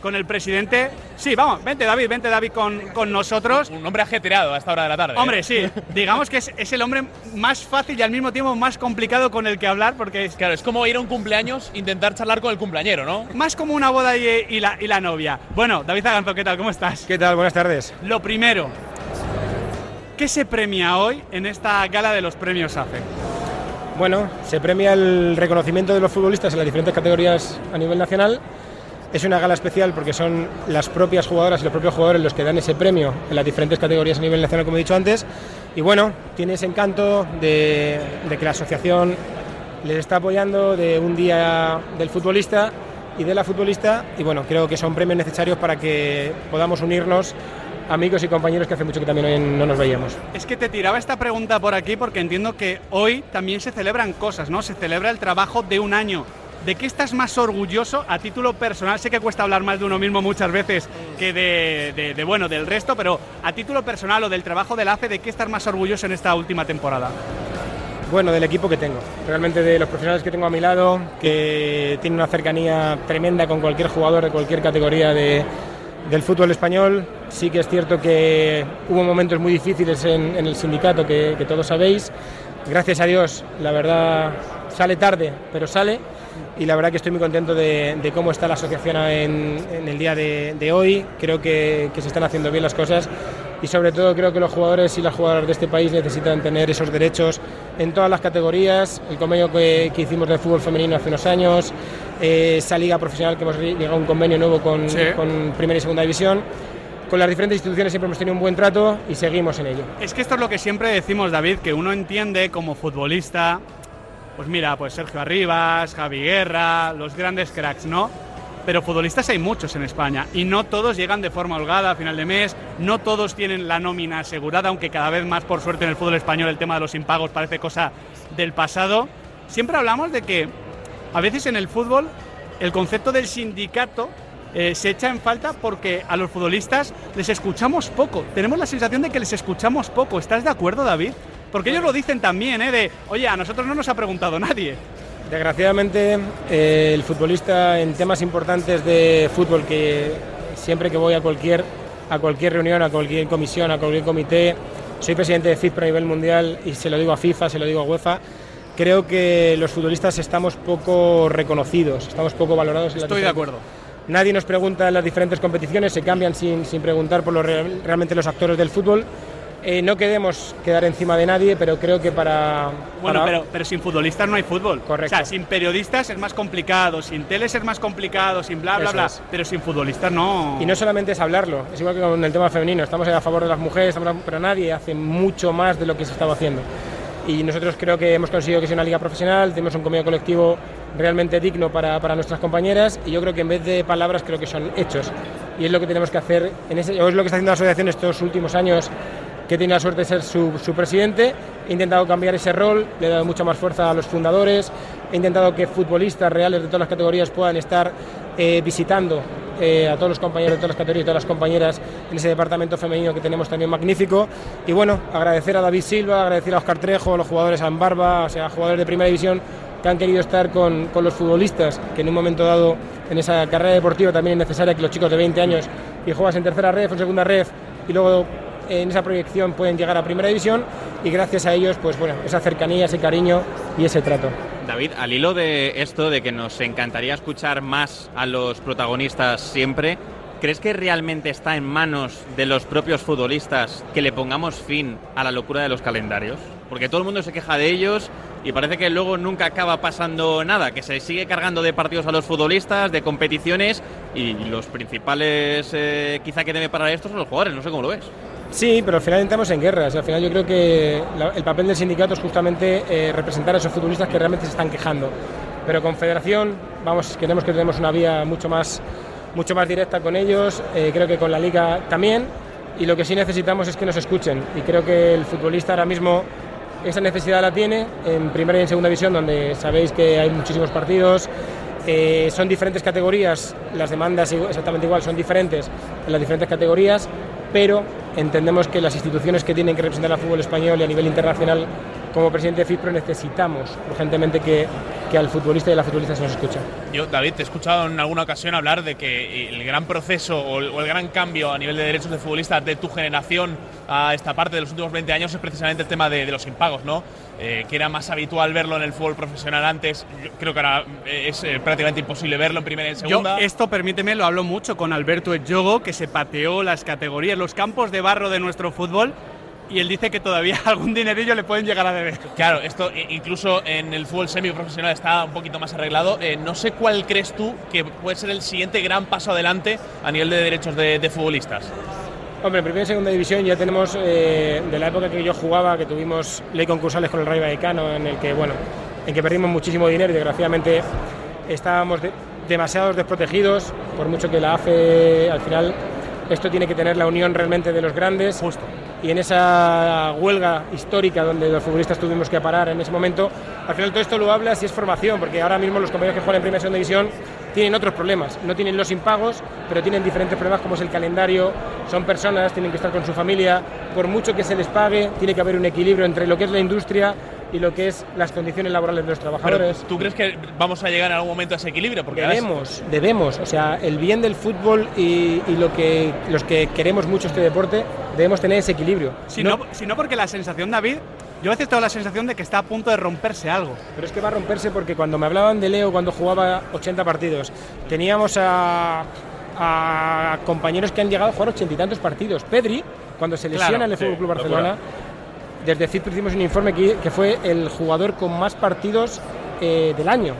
con el presidente. Sí, vamos, vente David, vente David con, con nosotros. Un hombre ajetreado a esta hora de la tarde. ¿eh? Hombre, sí, digamos que es, es, el hombre más fácil y al mismo tiempo más complicado con el que hablar porque es... Claro, es como ir a un cumpleaños, intentar charlar con el cumpleañero, ¿no? Más como una boda y, y, la, y la novia. Bueno, David Zaganzo, ¿qué tal? ¿Cómo estás? ¿Qué tal? Buenas tardes. Lo primero, ¿qué se premia hoy en esta gala de los premios AFE? Bueno, se premia el reconocimiento de los futbolistas en las diferentes categorías a nivel nacional. Es una gala especial porque son las propias jugadoras y los propios jugadores los que dan ese premio en las diferentes categorías a nivel nacional, como he dicho antes. Y bueno, tiene ese encanto de, que la asociación les está apoyando de un día del futbolista y de la futbolista. Y bueno, creo que son premios necesarios para que podamos unirnos amigos y compañeros que hace mucho que también hoy no nos veíamos. Es que te tiraba esta pregunta por aquí porque entiendo que hoy también se celebran cosas, ¿no? Se celebra el trabajo de un año. ¿De qué estás más orgulloso a título personal? Sé que cuesta hablar más de uno mismo muchas veces que de, bueno, del resto, pero a título personal o del trabajo del AFE, ¿de qué estás más orgulloso en esta última temporada? Bueno, del equipo que tengo, realmente de los profesionales que tengo a mi lado, que tienen una cercanía tremenda con cualquier jugador de cualquier categoría de, del fútbol español. Sí que es cierto que hubo momentos muy difíciles en, el sindicato, que, todos sabéis. Gracias a Dios, la verdad, sale tarde, pero sale. Y la verdad que estoy muy contento de, de cómo está la asociación en, en el día de, de hoy. Creo que, que, se están haciendo bien las cosas. Y sobre todo creo que los jugadores y las jugadoras de este país necesitan tener esos derechos en todas las categorías. El convenio que, que hicimos del fútbol femenino hace unos años, eh, esa liga profesional que hemos llegado a un convenio nuevo con, sí. con Primera y Segunda División. Con las diferentes instituciones siempre hemos tenido un buen trato y seguimos en ello. Es que esto es lo que siempre decimos, David, que uno entiende como futbolista, pues mira, pues Sergio Arribas, Javi Guerra, los grandes cracks, ¿no? Pero futbolistas hay muchos en España y no todos llegan de forma holgada a final de mes, no todos tienen la nómina asegurada, aunque cada vez más, por suerte, en el fútbol español el tema de los impagos parece cosa del pasado. Siempre hablamos de que a veces en el fútbol el concepto del sindicato eh, se echa en falta porque a los futbolistas les escuchamos poco. Tenemos la sensación de que les escuchamos poco. ¿Estás de acuerdo, David? Porque ellos lo dicen también, ¿eh? De, oye, a nosotros no nos ha preguntado nadie. Desgraciadamente, eh, el futbolista en temas importantes de fútbol, que siempre que voy a cualquier, a cualquier reunión, a cualquier comisión, a cualquier comité, soy presidente de FIFPro a nivel mundial y se lo digo a FIFA, se lo digo a UEFA, creo que los futbolistas estamos poco reconocidos, estamos poco valorados. En Estoy de acuerdo. Nadie nos pregunta en las diferentes competiciones, se cambian sin, sin preguntar por los, realmente los actores del fútbol. Eh, no queremos quedar encima de nadie, pero creo que para. Bueno, para... Pero, pero, sin futbolistas no hay fútbol. Correcto. O sea, sin periodistas es más complicado, sin teles es más complicado, sin bla, bla, Eso bla. Es. Pero sin futbolistas no. Y no solamente es hablarlo, es igual que con el tema femenino. Estamos a favor de las mujeres, pero nadie hace mucho más de lo que se estaba haciendo. Y nosotros creo que hemos conseguido que sea una liga profesional, tenemos un convenio colectivo realmente digno para, para, nuestras compañeras y yo creo que en vez de palabras creo que son hechos y es lo que tenemos que hacer en ese, o es lo que está haciendo la asociación estos últimos años que tiene la suerte de ser su, presidente. He intentado cambiar ese rol, le he dado mucha más fuerza a los fundadores, he intentado que futbolistas reales de todas las categorías puedan estar eh, visitando eh, a todos los compañeros de todas las categorías y todas las compañeras en ese departamento femenino que tenemos también magnífico. Y bueno, agradecer a David Silva, agradecer a Oscar Trejo, a los jugadores a Barba, o sea, jugadores de primera división que han querido estar con, con, los futbolistas, que en un momento dado en esa carrera deportiva también es necesaria que los chicos de 20 años y juegas en tercera red o en segunda red y luego en esa proyección pueden llegar a primera división y gracias a ellos, pues bueno, esa cercanía, ese cariño y ese trato. David, al hilo de esto, de que nos encantaría escuchar más a los protagonistas siempre, ¿crees que realmente está en manos de los propios futbolistas que le pongamos fin a la locura de los calendarios? Porque todo el mundo se queja de ellos y parece que luego nunca acaba pasando nada, que se sigue cargando de partidos a los futbolistas, de competiciones y los principales eh, quizá que debe parar esto son los jugadores, no sé cómo lo ves. Sí, pero al final entramos en guerras. Al final yo creo que el papel del sindicato es justamente eh, representar a esos futbolistas que realmente se están quejando. Pero con Federación, vamos, queremos que tenemos una vía mucho más, mucho más directa con ellos. Eh, creo que con la Liga también. Y lo que sí necesitamos es que nos escuchen. Y creo que el futbolista ahora mismo esa necesidad la tiene en primera y en segunda división, donde sabéis que hay muchísimos partidos. Eh, son diferentes categorías, las demandas exactamente igual, son diferentes en las diferentes categorías, pero entendemos que las instituciones que tienen que representar al fútbol español y a nivel internacional, como presidente de FIPRO, necesitamos urgentemente que que al futbolista y a la futbolista se nos escucha. Yo, David, te he escuchado en alguna ocasión hablar de que el gran proceso o el, gran cambio a nivel de derechos de futbolistas de tu generación a esta parte de los últimos 20 años es precisamente el tema de, los impagos, ¿no? Eh, que era más habitual verlo en el fútbol profesional antes. Yo creo que ahora eh, es eh, prácticamente imposible verlo en primera y en segunda. Yo esto, permíteme, lo hablo mucho con Alberto Ejogo, que se pateó las categorías, los campos de barro de nuestro fútbol y él dice que todavía algún dinerillo le pueden llegar a deber. Claro, esto incluso en el fútbol semiprofesional está un poquito más arreglado. Eh, no sé cuál crees tú que puede ser el siguiente gran paso adelante a nivel de derechos de, futbolistas. Hombre, en primera y segunda división ya tenemos, eh, de la época que yo jugaba, que tuvimos ley concursales con el Rayo Vallecano, en el que, bueno, en que perdimos muchísimo dinero y desgraciadamente estábamos demasiados desprotegidos, por mucho que la AFE al final esto tiene que tener la unión realmente de los grandes. Justo y en esa huelga histórica donde los futbolistas tuvimos que parar en ese momento, al final todo esto lo hablas y es formación, porque ahora mismo los compañeros que juegan en Primera Segunda División tienen otros problemas, no tienen los impagos, pero tienen diferentes problemas como es el calendario, son personas, tienen que estar con su familia, por mucho que se les pague, tiene que haber un equilibrio entre lo que es la industria y lo que es las condiciones laborales de los trabajadores. ¿Tú crees que vamos a llegar en algún momento a ese equilibrio? Porque debemos, debemos. O sea, el bien del fútbol y, lo que los que queremos mucho este deporte debemos tener ese equilibrio. Si no, si no porque la sensación, David, yo a veces tengo la sensación de que está a punto de romperse algo. Pero es que va a romperse porque cuando me hablaban de Leo cuando jugaba 80 partidos, teníamos a, a compañeros que han llegado a jugar ochenta y tantos partidos. Pedri, cuando se lesiona en el Fútbol Club Barcelona, desde CIP hicimos un informe que, que, fue el jugador con más partidos eh, del año.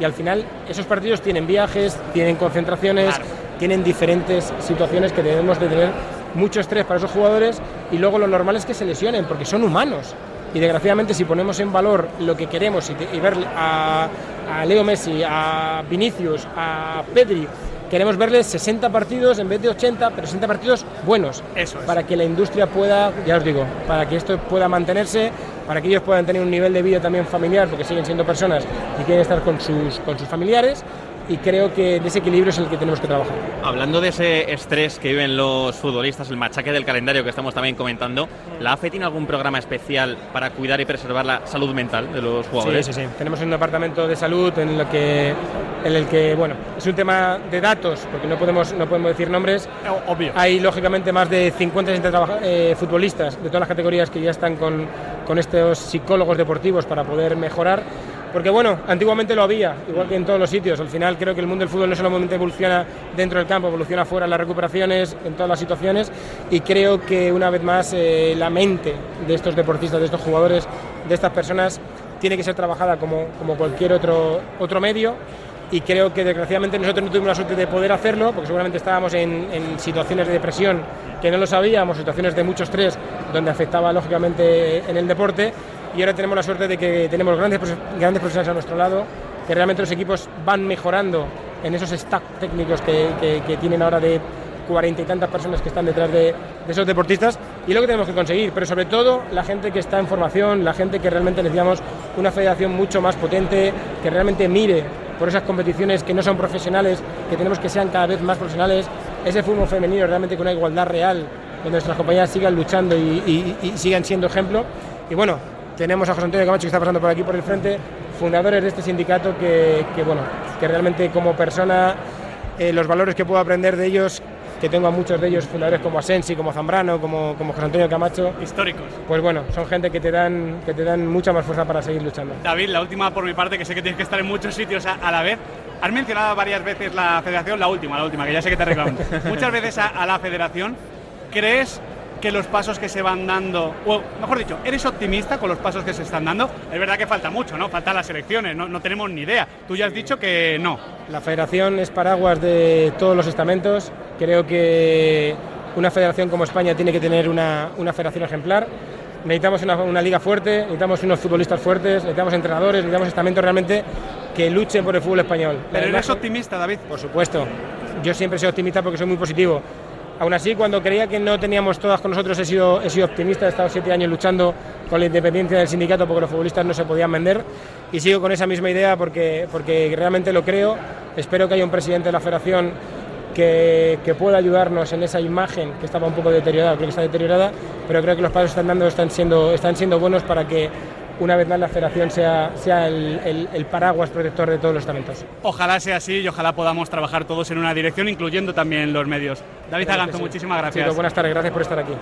Y al final esos partidos tienen viajes, tienen concentraciones, tienen diferentes situaciones que debemos de tener mucho estrés para esos jugadores y luego lo normal es que se lesionen porque son humanos. Y desgraciadamente si ponemos en valor lo que queremos y, ver a, a, Leo Messi, a Vinicius, a Pedri, queremos verles 60 partidos en vez de 80, pero 60 partidos buenos. Eso Para que la industria pueda, ya os digo, para que esto pueda mantenerse, para que ellos puedan tener un nivel de vida también familiar, porque siguen siendo personas y quieren estar con sus, con sus familiares y creo que ese equilibrio es el que tenemos que trabajar. Hablando de ese estrés que viven los futbolistas, el machaque del calendario que estamos también comentando, ¿la AFE tiene algún programa especial para cuidar y preservar la salud mental de los jugadores? Sí, sí, sí. Tenemos un departamento de salud en, lo que, en el que, bueno, es un tema de datos, porque no podemos, no podemos decir nombres. Obvio. Hay, lógicamente, más de 50 eh, futbolistas de todas las categorías que ya están con, con estos psicólogos deportivos para poder mejorar porque bueno, antiguamente lo había, igual que en todos los sitios. Al final creo que el mundo del fútbol no solamente evoluciona dentro del campo, evoluciona fuera en las recuperaciones, en todas las situaciones. Y creo que una vez más eh, la mente de estos deportistas, de estos jugadores, de estas personas, tiene que ser trabajada como, como cualquier otro, otro medio y creo que desgraciadamente nosotros no tuvimos la suerte de poder hacerlo, porque seguramente estábamos en, en, situaciones de depresión que no lo sabíamos, situaciones de mucho estrés donde afectaba lógicamente en el deporte y ahora tenemos la suerte de que tenemos grandes, grandes profesionales a nuestro lado, que realmente los equipos van mejorando en esos stack técnicos que, que, tienen ahora de cuarenta y tantas personas que están detrás de, de, esos deportistas y lo que tenemos que conseguir, pero sobre todo la gente que está en formación, la gente que realmente necesitamos una federación mucho más potente, que realmente mire por esas competiciones que no son profesionales, que tenemos que sean cada vez más profesionales, ese fútbol femenino realmente con una igualdad real, donde nuestras compañeras sigan luchando y, y sigan siendo ejemplo. Y bueno, tenemos a José Antonio Camacho que está pasando por aquí por el frente, fundadores de este sindicato que, bueno, que realmente como persona eh, los valores que puedo aprender de ellos, que tengo a muchos de ellos, fundadores como Asensi, como Zambrano, como, como José Antonio Camacho. Históricos. Pues bueno, son gente que te, dan, que te dan mucha más fuerza para seguir luchando. David, la última por mi parte, que sé que tienes que estar en muchos sitios a, la vez. Has mencionado varias veces la federación, la última, la última, que ya sé que te reclamo. Muchas veces a, a la federación. ¿Crees que los pasos que se van dando, o mejor dicho, ¿eres optimista con los pasos que se están dando? Es verdad que falta mucho, ¿no? Faltan las elecciones, no, no tenemos ni idea. Tú ya has dicho que no. La federación es paraguas de todos los estamentos. Creo que una federación como España tiene que tener una, una federación ejemplar. Necesitamos una, una, liga fuerte, necesitamos unos futbolistas fuertes, necesitamos entrenadores, necesitamos estamentos realmente que luchen por el fútbol español. Pero eres optimista, David. Por supuesto. Yo siempre soy optimista porque soy muy positivo. Aún así, cuando creía que no teníamos todas con nosotros, he sido, he sido optimista. He estado siete años luchando con la independencia del sindicato porque los futbolistas no se podían vender. Y sigo con esa misma idea porque, porque realmente lo creo. Espero que haya un presidente de la federación que, que, pueda ayudarnos en esa imagen que estaba un poco deteriorada, creo que está deteriorada, pero creo que los pasos que están dando están siendo, están siendo buenos para que una vez más la federación sea, sea el, el- el paraguas protector de todos los talentos. Ojalá sea así y ojalá podamos trabajar todos en una dirección, incluyendo también los medios. David Aganzo, sí. muchísimas gracias. Buenas tardes, gracias por estar aquí.